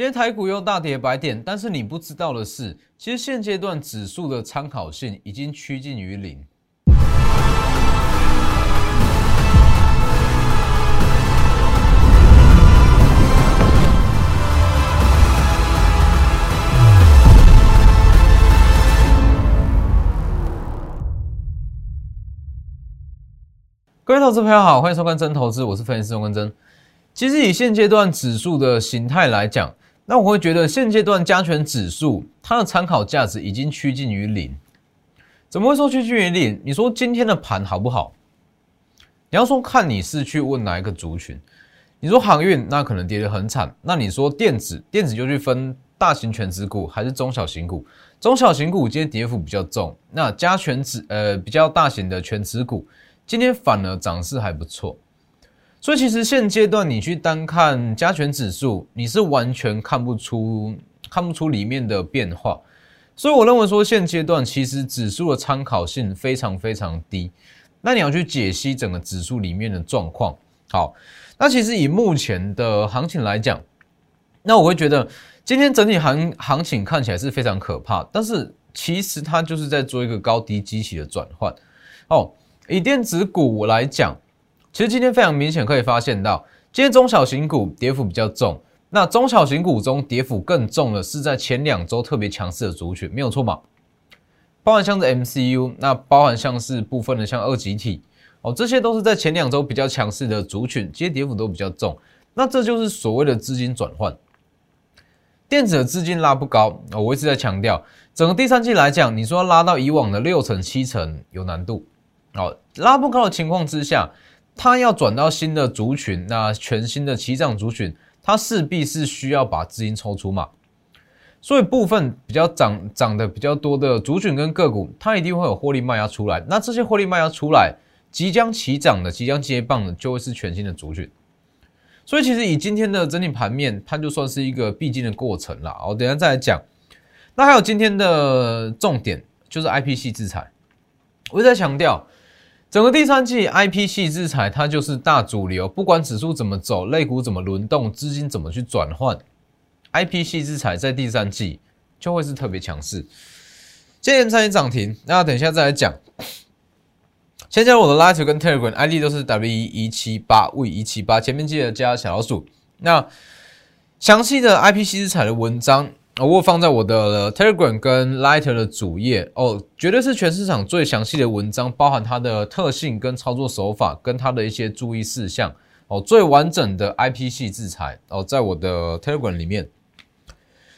今天台股又大跌百点，但是你不知道的是，其实现阶段指数的参考性已经趋近于零。各位投资朋友好，欢迎收看真投资，我是分析师钟根真。其实以现阶段指数的形态来讲，那我会觉得现阶段加权指数它的参考价值已经趋近于零。怎么会说趋近于零？你说今天的盘好不好？你要说看你是去问哪一个族群。你说航运那可能跌得很惨，那你说电子，电子就去分大型全指股还是中小型股？中小型股今天跌幅比较重，那加权指呃比较大型的全指股。今天反而涨势还不错，所以其实现阶段你去单看加权指数，你是完全看不出看不出里面的变化。所以我认为说现阶段其实指数的参考性非常非常低。那你要去解析整个指数里面的状况。好，那其实以目前的行情来讲，那我会觉得今天整体行行情看起来是非常可怕，但是其实它就是在做一个高低机器的转换。哦。以电子股来讲，其实今天非常明显可以发现到，今天中小型股跌幅比较重。那中小型股中跌幅更重的是在前两周特别强势的族群，没有错嘛？包含像是 MCU，那包含像是部分的像二级体哦，这些都是在前两周比较强势的族群，今天跌幅都比较重。那这就是所谓的资金转换，电子的资金拉不高我一直在强调，整个第三季来讲，你说拉到以往的六成七成有难度。哦，拉不高的情况之下，它要转到新的族群，那全新的起涨族群，它势必是需要把资金抽出嘛。所以部分比较涨涨的比较多的族群跟个股，它一定会有获利卖压出来。那这些获利卖压出来，即将起涨的、即将接棒的，就会是全新的族群。所以其实以今天的整体盘面，它就算是一个必经的过程了。我等下再来讲。那还有今天的重点就是 I P C 制裁，我一直在强调。整个第三季，I P 系制裁它就是大主流，不管指数怎么走，类股怎么轮动，资金怎么去转换，I P 系制裁在第三季就会是特别强势。今天参与涨停，那等一下再来讲。先加入我的 Light 跟 Telegram ID 都是 W 一七八 V 一七八，前面记得加小老鼠。那详细的 I P 系制裁的文章。我放在我的 Telegram 跟 Lighter 的主页哦，绝对是全市场最详细的文章，包含它的特性跟操作手法，跟它的一些注意事项哦，最完整的 IP 系制裁哦，在我的 Telegram 里面。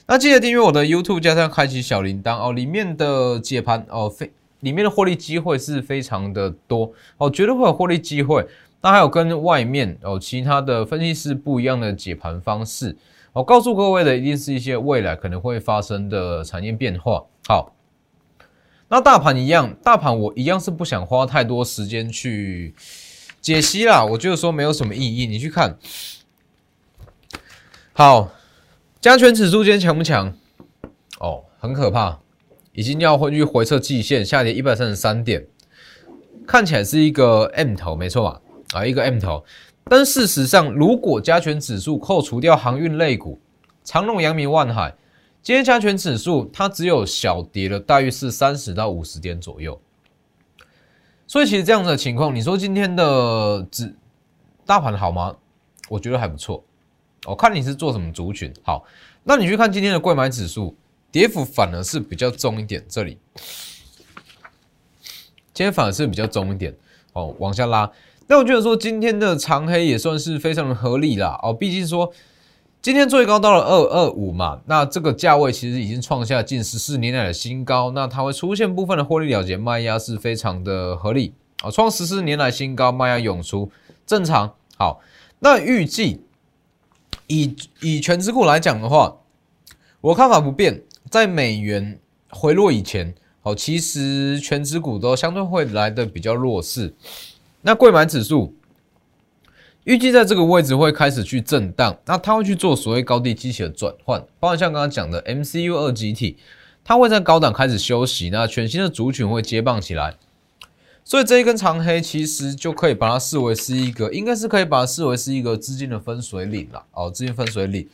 那记得订阅我的 YouTube，加上开启小铃铛哦，里面的解盘哦，非里面的获利机会是非常的多哦，绝对会有获利机会。那还有跟外面哦其他的分析师不一样的解盘方式。我告诉各位的，一定是一些未来可能会发生的产业变化。好，那大盘一样，大盘我一样是不想花太多时间去解析啦。我就是说没有什么意义。你去看，好，加权指数今天强不强？哦，很可怕，已经要回去回测季线，下跌一百三十三点，看起来是一个 M 头，没错吧？啊，一个 M 头。但事实上，如果加权指数扣除掉航运类股，长隆、阳明、万海，今天加权指数它只有小跌了，大约是三十到五十点左右。所以其实这样的情况，你说今天的指大盘好吗？我觉得还不错。我看你是做什么族群好，那你去看今天的贵买指数，跌幅反而是比较重一点。这里今天反而是比较重一点哦，往下拉。那我觉得说今天的长黑也算是非常的合理啦哦，毕竟说今天最高到了二二五嘛，那这个价位其实已经创下近十四年来的新高，那它会出现部分的获利了结卖压是非常的合理啊，创十四年来新高卖压涌出正常好，那预计以以全指股来讲的话，我看法不变，在美元回落以前，哦，其实全指股都相对会来的比较弱势。那贵买指数预计在这个位置会开始去震荡，那它会去做所谓高低机器的转换，包括像刚刚讲的 MCU 二极体，它会在高档开始休息，那全新的族群会接棒起来，所以这一根长黑其实就可以把它视为是一个，应该是可以把它视为是一个资金的分水岭了哦，资金分水岭。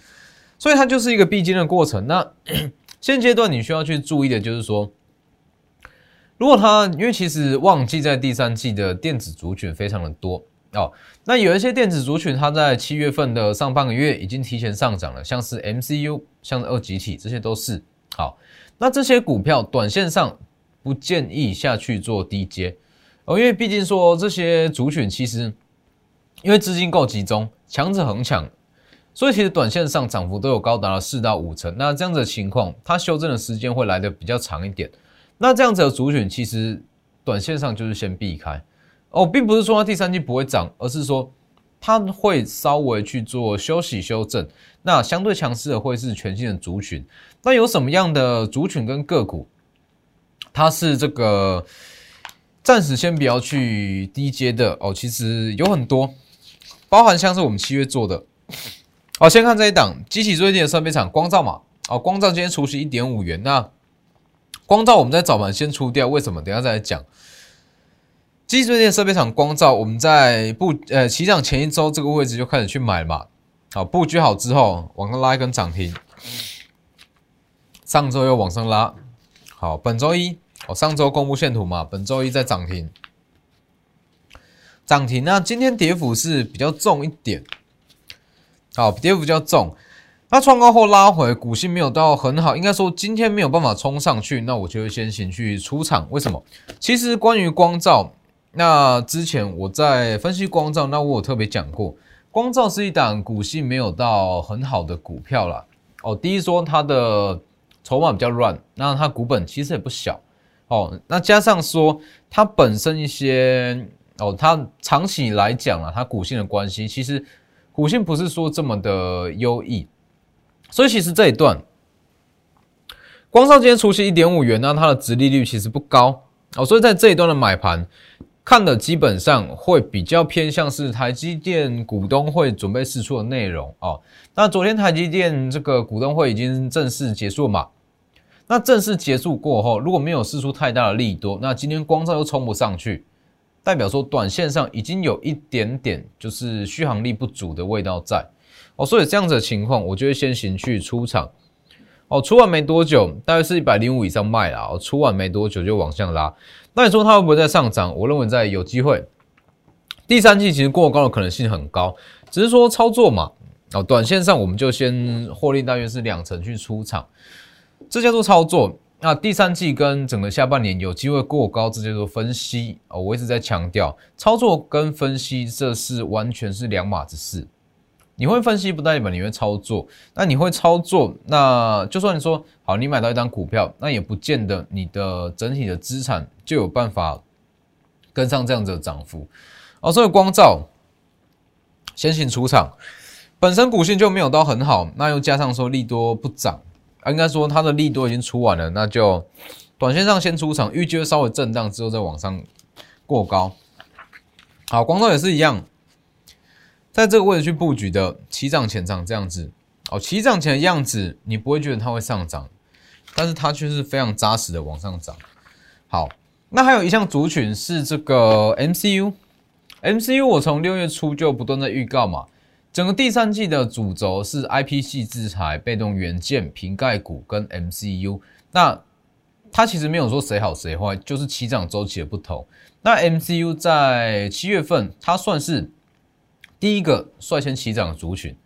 所以它就是一个必经的过程。那 现阶段你需要去注意的就是说，如果它因为其实旺季在第三季的电子族群非常的多哦，那有一些电子族群它在七月份的上半个月已经提前上涨了，像是 MCU、像是二极体，这些都是好。那这些股票短线上不建议下去做低阶哦，因为毕竟说这些族群其实因为资金够集中，强者恒强。所以其实短线上涨幅都有高达了四到五成，那这样子的情况，它修正的时间会来的比较长一点。那这样子的族群，其实短线上就是先避开哦，并不是说它第三季不会涨，而是说它会稍微去做休息修正。那相对强势的会是全新的族群。那有什么样的族群跟个股，它是这个暂时先不要去低阶的哦？其实有很多，包含像是我们七月做的。好，先看这一档，机器最近的设备厂光照嘛。哦，光照今天除息一点五元，那光照我们在早盘先出掉，为什么？等下再来讲。机器最近的设备厂光照，我们在布呃起涨前一周这个位置就开始去买嘛。好，布局好之后往上拉一根涨停，上周又往上拉。好，本周一哦，上周公布线图嘛，本周一在涨停，涨停。那今天跌幅是比较重一点。好，跌幅比较重，那创高后拉回，股性没有到很好，应该说今天没有办法冲上去，那我就先行去出场。为什么？其实关于光照，那之前我在分析光照，那我有特别讲过，光照是一档股性没有到很好的股票啦。哦，第一说它的筹码比较乱，那它股本其实也不小哦，那加上说它本身一些哦，它长期来讲啊，它股性的关系，其实。股性不是说这么的优异，所以其实这一段，光照今天出息一点五元，那它的值利率其实不高哦，所以在这一段的买盘看的基本上会比较偏向是台积电股东会准备释出的内容哦。那昨天台积电这个股东会已经正式结束嘛？那正式结束过后，如果没有释出太大的利多，那今天光照又冲不上去。代表说，短线上已经有一点点就是续航力不足的味道在哦，所以这样子的情况，我就会先行去出场哦。出完没多久，大概是一百零五以上卖了哦。出完没多久就往上拉，那你说它会不会再上涨？我认为在有机会。第三季其实过高的可能性很高，只是说操作嘛哦，短线上我们就先获利大约是两成去出场，这叫做操作。那第三季跟整个下半年有机会过高，这叫做分析哦。我一直在强调，操作跟分析这是完全是两码子事。你会分析不代表你会操作，那你会操作，那就算你说好，你买到一张股票，那也不见得你的整体的资产就有办法跟上这样子的涨幅哦。所以光照先行出场，本身股性就没有到很好，那又加上说利多不涨。应该说它的利多已经出完了，那就短线上先出场，预计稍微震荡之后再往上过高。好，光照也是一样，在这个位置去布局的起涨前涨这样子哦，起涨前的样子你不会觉得它会上涨，但是它却是非常扎实的往上涨。好，那还有一项族群是这个 MCU，MCU 我从六月初就不断在预告嘛。整个第三季的主轴是 IP 系制裁、被动元件、瓶盖股跟 MCU。那它其实没有说谁好谁坏，就是起涨周期的不同。那 MCU 在七月份，它算是第一个率先起涨的族群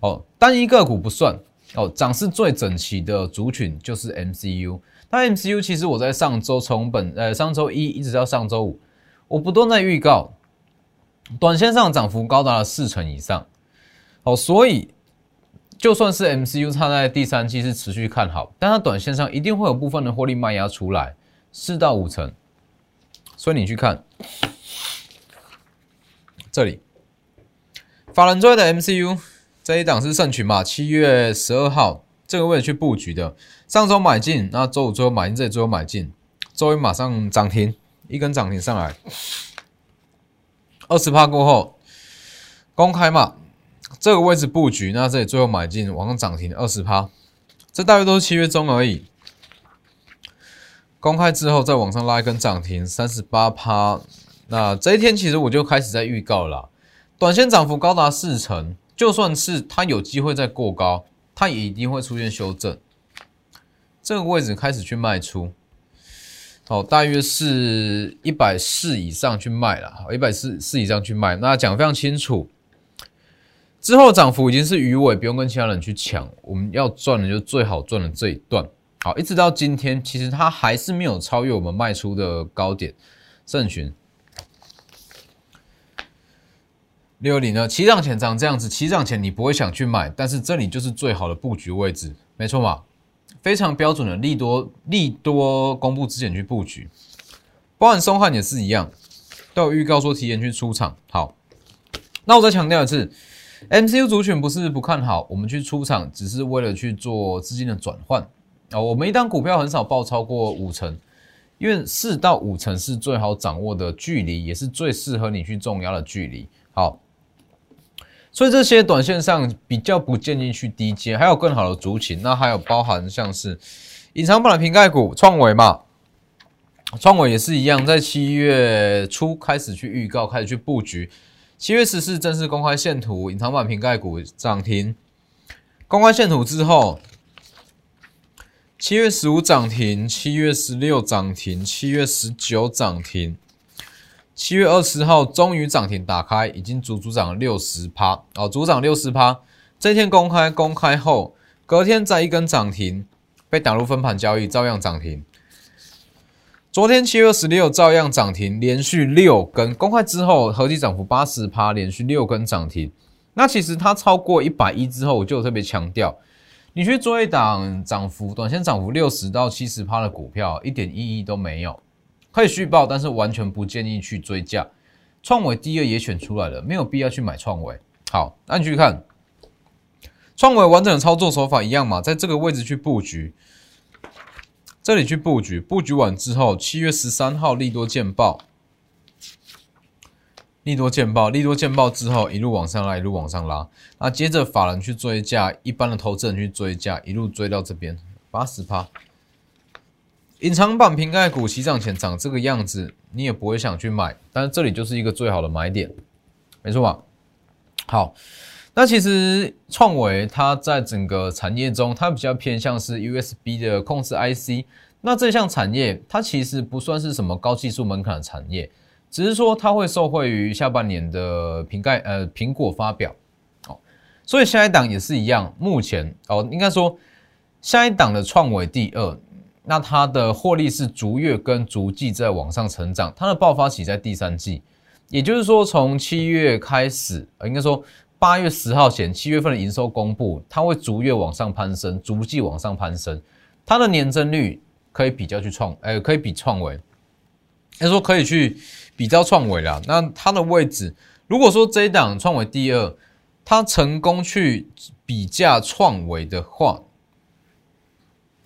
哦。单一个股不算哦，涨势最整齐的族群就是 MCU。那 MCU 其实我在上周从本呃上周一一直到上周五，我不断在预告，短线上涨幅高达了四成以上。哦，所以就算是 MCU，它在第三季是持续看好，但它短线上一定会有部分的获利卖压出来，四到五成。所以你去看这里，法人追的 MCU 这一档是圣群嘛？七月十二号这个位置去布局的，上周买进，那周五最后买进，这里最后买进，周一马上涨停，一根涨停上来，二十趴过后公开嘛？这个位置布局，那这里最后买进，往上涨停二十趴，这大约都是七月中而已。公开之后再往上拉一根涨停三十八趴，那这一天其实我就开始在预告了，短线涨幅高达四成，就算是它有机会再过高，它也一定会出现修正。这个位置开始去卖出，好，大约是一百四以上去卖了，好，一百四四以上去卖。那讲非常清楚，之后涨幅已经是鱼尾，不用跟其他人去抢。我们要赚的就最好赚的这一段，好，一直到今天，其实它还是没有超越我们卖出的高点。圣群六零呢？起涨前涨这样子，起涨前你不会想去买，但是这里就是最好的布局位置，没错嘛？非常标准的利多，利多公布之前去布局，包含松汉也是一样，都有预告说提前去出场。好，那我再强调一次，MCU 族群不是不看好，我们去出场只是为了去做资金的转换啊。我们一单股票很少报超过五成，因为四到五成是最好掌握的距离，也是最适合你去重压的距离。好。所以这些短线上比较不建议去低接，还有更好的族群，那还有包含像是隐藏版的瓶盖股创维嘛，创维也是一样，在七月初开始去预告，开始去布局，七月十四正式公开线图，隐藏版瓶盖股涨停，公开线图之后，七月十五涨停，七月十六涨停，七月十九涨停。七月二十号终于涨停打开，已经足足涨了六十趴哦，足涨六十趴。这天公开公开后，隔天再一根涨停，被打入分盘交易，照样涨停。昨天七月二十六照样涨停，连续六根公开之后，合计涨幅八十趴，连续六根涨停。那其实它超过一百一之后，我就特别强调，你去做一档涨幅短线涨幅六十到七十趴的股票，一点意义都没有。可以续报，但是完全不建议去追价。创维第二也选出来了，没有必要去买创维。好，那你去看创维完整的操作手法一样嘛，在这个位置去布局，这里去布局，布局完之后，七月十三号利多见报，利多见报，利多见报之后一路往上拉，一路往上拉。那接着法人去追价，一般的投资人去追价，一路追到这边八十趴。隐藏版瓶盖股起涨前长这个样子，你也不会想去买，但是这里就是一个最好的买点，没错吧？好，那其实创维它在整个产业中，它比较偏向是 USB 的控制 IC，那这项产业它其实不算是什么高技术门槛的产业，只是说它会受惠于下半年的瓶盖呃苹果发表哦，所以下一档也是一样，目前哦应该说下一档的创维第二。那它的获利是逐月跟逐季在往上成长，它的爆发期在第三季，也就是说从七月开始，呃应该说八月十号前七月份的营收公布，它会逐月往上攀升，逐季往上攀升，它的年增率可以比较去创，呃，可以比创维，应该说可以去比较创维啦。那它的位置，如果说这一档创维第二，它成功去比价创维的话。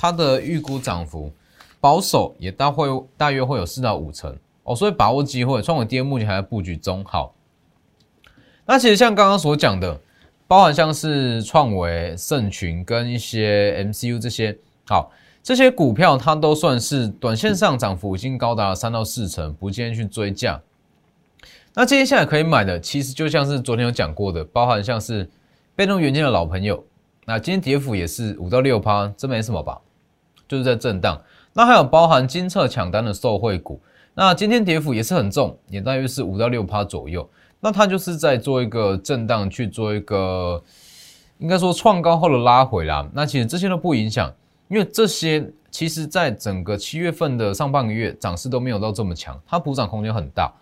它的预估涨幅保守也大会大约会有四到五成哦，所以把握机会。创维跌目前还在布局中。好，那其实像刚刚所讲的，包含像是创维、盛群跟一些 MCU 这些，好，这些股票它都算是短线上涨幅已经高达三到四成，不建议去追价。那接下来可以买的，其实就像是昨天有讲过的，包含像是被动元件的老朋友，那今天跌幅也是五到六趴，这没什么吧？就是在震荡，那还有包含金策抢单的受惠股，那今天跌幅也是很重，也大约是五到六趴左右。那它就是在做一个震荡，去做一个应该说创高后的拉回啦。那其实这些都不影响，因为这些其实在整个七月份的上半个月涨势都没有到这么强，它补涨空间很大。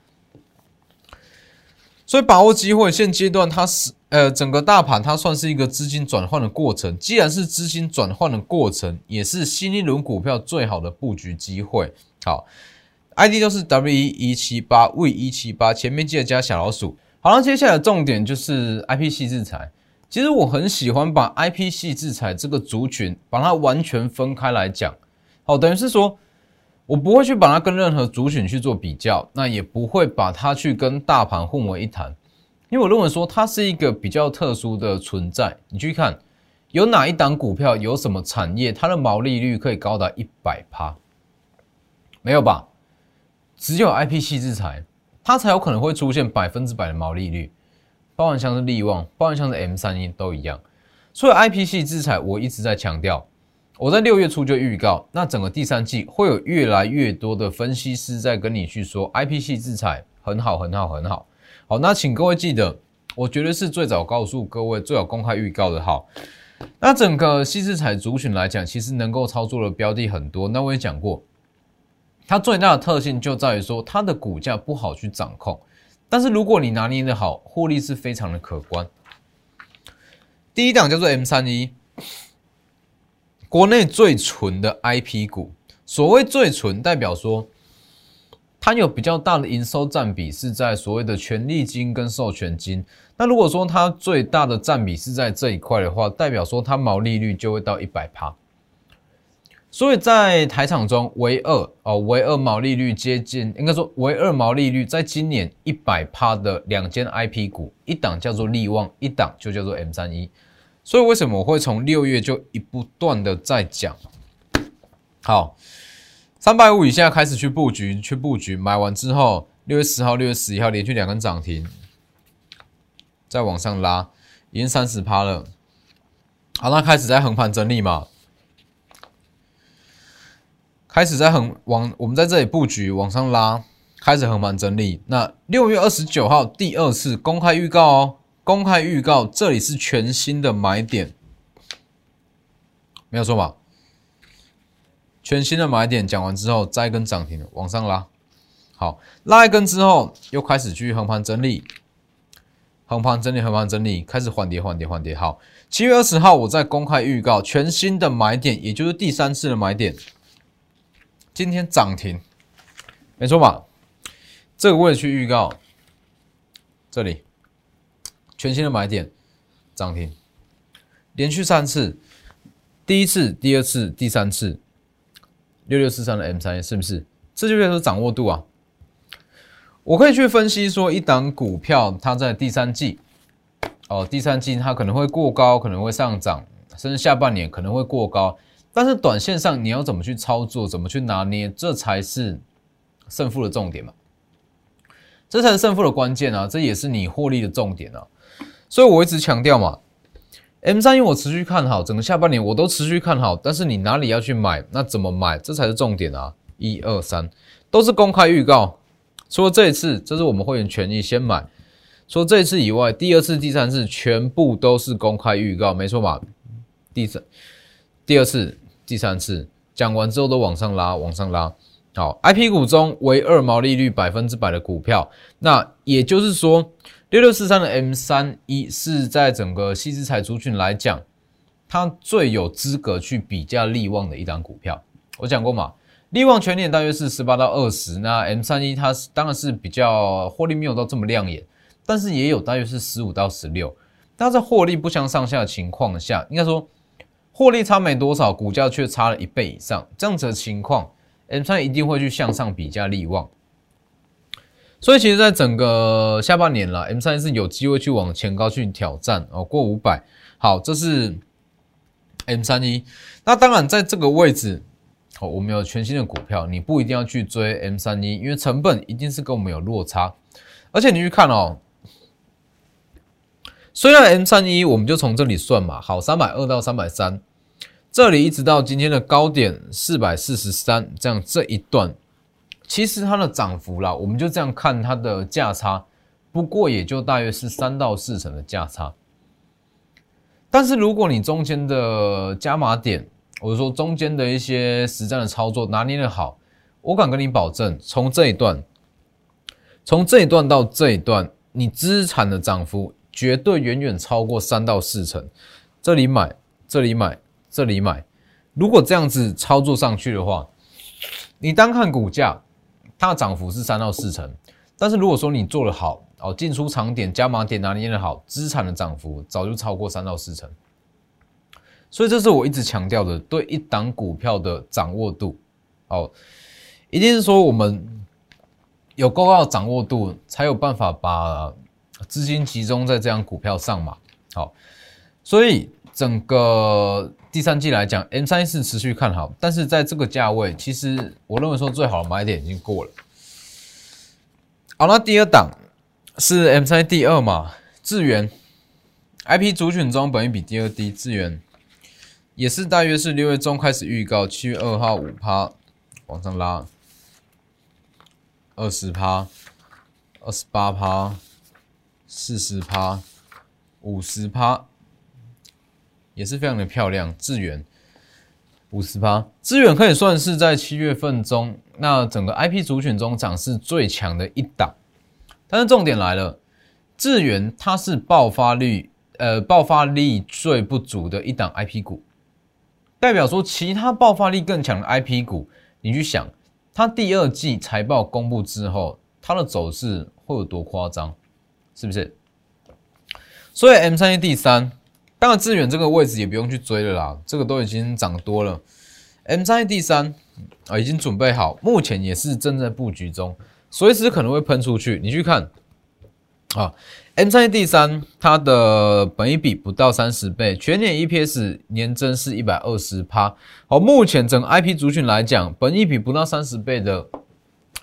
所以把握机会，现阶段它是呃整个大盘它算是一个资金转换的过程。既然是资金转换的过程，也是新一轮股票最好的布局机会。好，ID 都是 W 一七八 V 一七八，前面记得加小老鼠。好了，接下来的重点就是 IP 系制裁。其实我很喜欢把 IP 系制裁这个族群把它完全分开来讲。好，等于是说。我不会去把它跟任何族群去做比较，那也不会把它去跟大盘混为一谈，因为我认为说它是一个比较特殊的存在。你去看，有哪一档股票，有什么产业，它的毛利率可以高达一百趴？没有吧？只有 IP 系制裁，它才有可能会出现百分之百的毛利率。包含像是利旺，包含像是 M 三一都一样。所以 IP 系制裁我一直在强调，我在六月初就预告，那整个第三季会有越来越多的分析师在跟你去说 IP 系制裁很好很好很好。好，那请各位记得，我绝对是最早告诉各位、最早公开预告的。好，那整个细制裁族群来讲，其实能够操作的标的很多。那我也讲过，它最大的特性就在于说，它的股价不好去掌控。但是如果你拿捏的好，获利是非常的可观。第一档叫做 M 三一，国内最纯的 IP 股。所谓最纯，代表说它有比较大的营收占比是在所谓的权利金跟授权金。那如果说它最大的占比是在这一块的话，代表说它毛利率就会到一百趴。所以在台场中，唯二哦，唯二毛利率接近，应该说唯二毛利率在今年一百趴的两间 IP 股，一档叫做利旺，一档就叫做 M 三一。所以为什么我会从六月就一不断的在讲？好，三百五以下开始去布局，去布局，买完之后，六月十号、六月十一号连续两根涨停，再往上拉，已经三十趴了。好，那开始在横盘整理嘛。开始在横往我们在这里布局往上拉，开始横盘整理。那六月二十九号第二次公开预告哦，公开预告这里是全新的买点，没有错吧？全新的买点讲完之后，再一根涨停往上拉，好拉一根之后又开始去横盘整理，横盘整理横盘整理，开始缓跌缓跌缓跌。好，七月二十号我在公开预告全新的买点，也就是第三次的买点。今天涨停，没错吧？这个我也去预告，这里全新的买点涨停，连续三次，第一次、第二次、第三次，六六四三的 M 三是不是？这就叫做掌握度啊！我可以去分析说，一档股票它在第三季，哦，第三季它可能会过高，可能会上涨，甚至下半年可能会过高。但是短线上你要怎么去操作，怎么去拿捏，这才是胜负的重点嘛？这才是胜负的关键啊！这也是你获利的重点啊！所以我一直强调嘛，M 三因为我持续看好，整个下半年我都持续看好。但是你哪里要去买，那怎么买，这才是重点啊！一二三都是公开预告，除了这一次，这是我们会员权益先买。除了这一次以外，第二次、第三次全部都是公开预告，没错吧？第三。第二次、第三次讲完之后都往上拉，往上拉。好，I P 股中唯二毛利率百分之百的股票，那也就是说，六六四三的 M 三一是在整个西资彩族群来讲，它最有资格去比较利旺的一档股票。我讲过嘛，利旺全年大约是十八到二十，那 M 三一它当然是比较获利没有到这么亮眼，但是也有大约是十五到十六。但在获利不相上下的情况下，应该说。获利差没多少，股价却差了一倍以上，这样子的情况，M 三一定会去向上比价利旺。所以其实，在整个下半年了，M 三是有机会去往前高去挑战哦，过五百。好，这是 M 三一。那当然，在这个位置，哦，我们有全新的股票，你不一定要去追 M 三一，因为成本一定是跟我们有落差。而且你去看哦。虽然 M 三一，我们就从这里算嘛，好，三百二到三百三。这里一直到今天的高点四百四十三，这样这一段，其实它的涨幅啦，我们就这样看它的价差，不过也就大约是三到四成的价差。但是如果你中间的加码点，或者说中间的一些实战的操作拿捏的好，我敢跟你保证，从这一段，从这一段到这一段，你资产的涨幅绝对远远超过三到四成。这里买，这里买。这里买，如果这样子操作上去的话，你单看股价，它的涨幅是三到四成。但是如果说你做的好哦，进出场点、加码点拿捏的好，资产的涨幅早就超过三到四成。所以这是我一直强调的，对一档股票的掌握度哦，一定是说我们有够高的掌握度，才有办法把资金集中在这样股票上嘛。好，所以。整个第三季来讲，M 三是持续看好，但是在这个价位，其实我认为说最好的买点已经过了。好，那第二档是 M 三第二嘛，智源 IP 主选中本益比第二低，资源也是大约是六月中开始预告，七月二号五趴往上拉，二十趴、二十八趴、四十趴、五十趴，也是非常的漂亮。资源五十趴，资源可以算是在七月份中那整个 IP 族群中涨势最强的一档，但是重点来了，智远它是爆发率。呃，爆发力最不足的一档 IP 股，代表说其他爆发力更强的 IP 股，你去想，它第二季财报公布之后，它的走势会有多夸张，是不是？所以 M 三 A 第三，当然资源这个位置也不用去追了啦，这个都已经涨多了。M 三 A 第三啊，已经准备好，目前也是正在布局中，随时可能会喷出去。你去看啊。M 三 D 三，它的本益比不到三十倍，全年 EPS 年增是一百二十趴。好，目前整个 IP 族群来讲，本益比不到三十倍的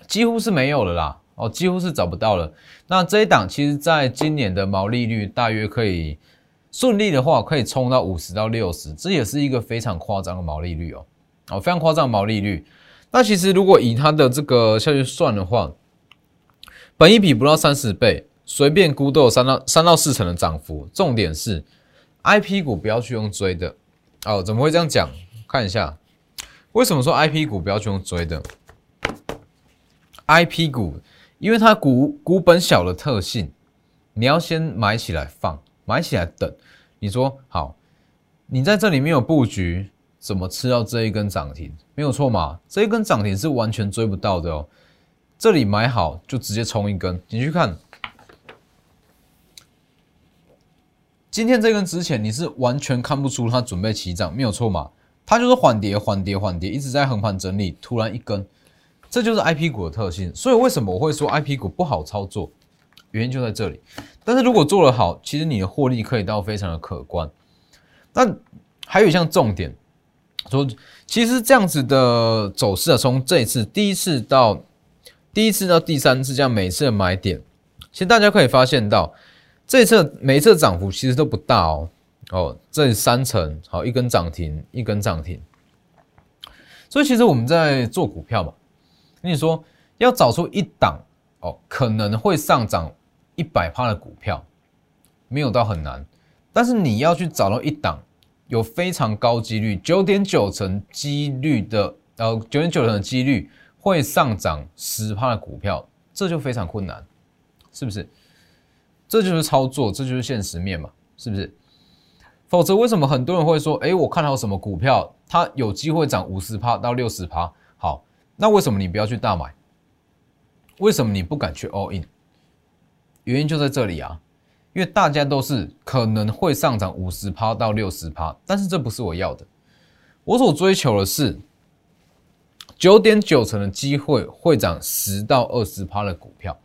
几乎是没有了啦，哦，几乎是找不到了。那这一档其实在今年的毛利率大约可以顺利的话，可以冲到五十到六十，这也是一个非常夸张的毛利率哦，哦，非常夸张毛利率。那其实如果以它的这个下去算的话，本一比不到三十倍。随便估都有三到三到四成的涨幅，重点是 I P 股不要去用追的哦。怎么会这样讲？看一下，为什么说 I P 股不要去用追的？I P 股因为它股股本小的特性，你要先买起来放，买起来等。你说好，你在这里面有布局，怎么吃到这一根涨停？没有错嘛？这一根涨停是完全追不到的哦。这里买好就直接冲一根，你去看。今天这根之前你是完全看不出它准备起涨，没有错嘛？它就是缓跌、缓跌、缓跌，一直在横盘整理，突然一根，这就是 I P 股的特性。所以为什么我会说 I P 股不好操作？原因就在这里。但是如果做得好，其实你的获利可以到非常的可观。但还有一项重点，说其实这样子的走势啊，从这一次第一次到第一次到第三次这样每次的买点，其实大家可以发现到。这一次每一次涨幅其实都不大哦，哦，这三层好一根涨停，一根涨停。所以其实我们在做股票嘛，跟你说要找出一档哦可能会上涨一百趴的股票，没有到很难，但是你要去找到一档有非常高几率九点九成几率的，呃九点九成的几率会上涨十趴的股票，这就非常困难，是不是？这就是操作，这就是现实面嘛，是不是？否则为什么很多人会说，哎，我看到什么股票，它有机会涨五十趴到六十趴？好，那为什么你不要去大买？为什么你不敢去 all in？原因就在这里啊，因为大家都是可能会上涨五十趴到六十趴，但是这不是我要的，我所追求的是九点九成的机会会涨十到二十趴的股票。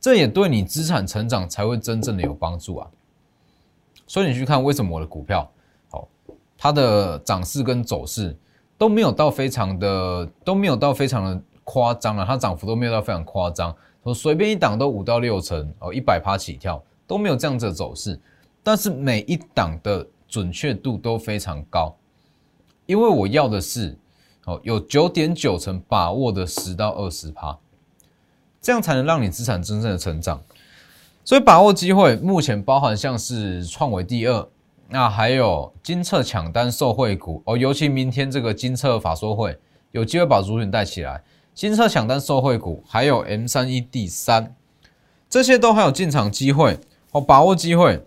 这也对你资产成长才会真正的有帮助啊！所以你去看为什么我的股票，好，它的涨势跟走势都没有到非常的都没有到非常的夸张了，它涨幅都没有到非常夸张，我随便一档都五到六成哦，一百趴起跳都没有这样子的走势，但是每一档的准确度都非常高，因为我要的是哦有九点九成把握的十到二十趴。这样才能让你资产真正的成长，所以把握机会，目前包含像是创维第二，那还有金策抢单受惠股哦，尤其明天这个金策法说会有机会把主选带起来，新车抢单受惠股，还有 M 三一 D 三，这些都还有进场机会哦，把握机会，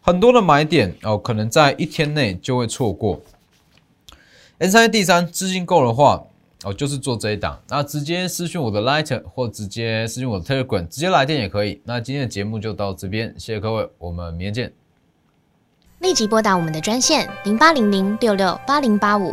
很多的买点哦，可能在一天内就会错过。M 三一 D 三资金够的话。哦，就是做这一档，那直接私讯我的 Light 或直接私讯我的 Telegram，直接来电也可以。那今天的节目就到这边，谢谢各位，我们明天见。立即拨打我们的专线零八零零六六八零八五。